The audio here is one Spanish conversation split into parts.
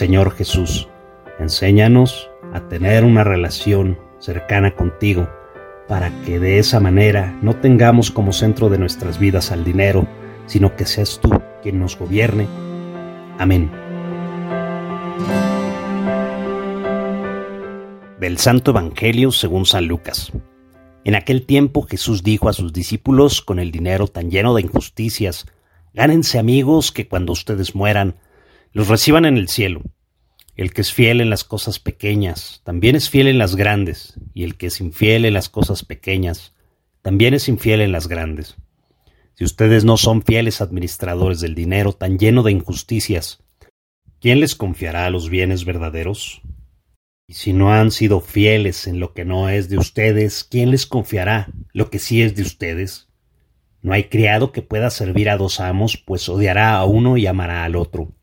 Señor Jesús, enséñanos a tener una relación cercana contigo para que de esa manera no tengamos como centro de nuestras vidas al dinero, sino que seas tú quien nos gobierne. Amén. Del Santo Evangelio según San Lucas. En aquel tiempo Jesús dijo a sus discípulos, con el dinero tan lleno de injusticias, gánense amigos que cuando ustedes mueran, los reciban en el cielo. El que es fiel en las cosas pequeñas, también es fiel en las grandes, y el que es infiel en las cosas pequeñas, también es infiel en las grandes. Si ustedes no son fieles administradores del dinero tan lleno de injusticias, ¿quién les confiará los bienes verdaderos? Y si no han sido fieles en lo que no es de ustedes, ¿quién les confiará lo que sí es de ustedes? No hay criado que pueda servir a dos amos, pues odiará a uno y amará al otro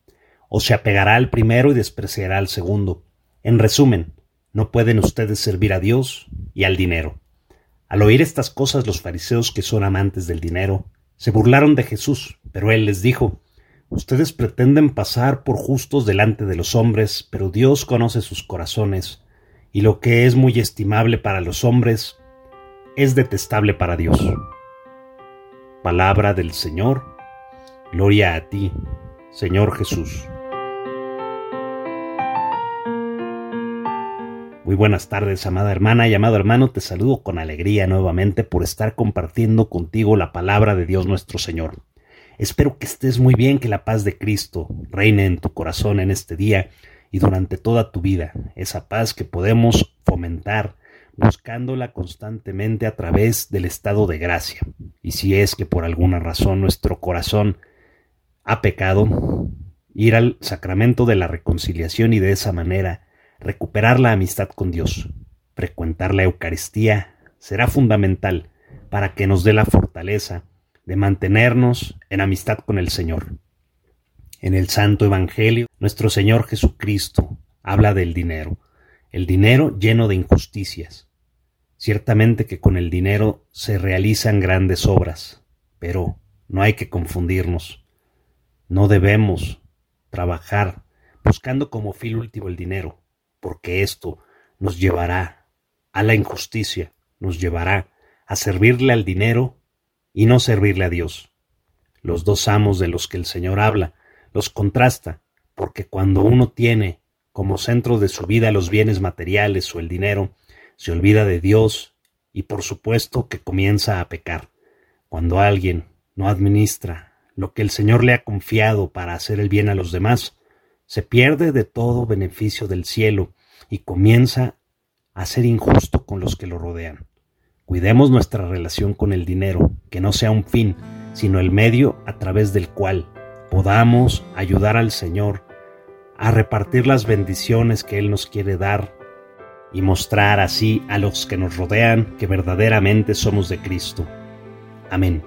o se apegará al primero y despreciará al segundo. En resumen, no pueden ustedes servir a Dios y al dinero. Al oír estas cosas los fariseos que son amantes del dinero se burlaron de Jesús, pero él les dijo Ustedes pretenden pasar por justos delante de los hombres, pero Dios conoce sus corazones, y lo que es muy estimable para los hombres es detestable para Dios. Palabra del Señor. Gloria a ti, Señor Jesús. Muy buenas tardes, amada hermana y amado hermano, te saludo con alegría nuevamente por estar compartiendo contigo la palabra de Dios nuestro Señor. Espero que estés muy bien, que la paz de Cristo reine en tu corazón en este día y durante toda tu vida, esa paz que podemos fomentar buscándola constantemente a través del estado de gracia. Y si es que por alguna razón nuestro corazón ha pecado, ir al sacramento de la reconciliación y de esa manera Recuperar la amistad con Dios, frecuentar la Eucaristía, será fundamental para que nos dé la fortaleza de mantenernos en amistad con el Señor. En el Santo Evangelio, nuestro Señor Jesucristo habla del dinero, el dinero lleno de injusticias. Ciertamente que con el dinero se realizan grandes obras, pero no hay que confundirnos. No debemos trabajar buscando como fin último el dinero, porque esto nos llevará a la injusticia, nos llevará a servirle al dinero y no servirle a Dios. Los dos amos de los que el Señor habla los contrasta, porque cuando uno tiene como centro de su vida los bienes materiales o el dinero, se olvida de Dios y por supuesto que comienza a pecar. Cuando alguien no administra lo que el Señor le ha confiado para hacer el bien a los demás, se pierde de todo beneficio del cielo y comienza a ser injusto con los que lo rodean. Cuidemos nuestra relación con el dinero, que no sea un fin, sino el medio a través del cual podamos ayudar al Señor a repartir las bendiciones que Él nos quiere dar y mostrar así a los que nos rodean que verdaderamente somos de Cristo. Amén.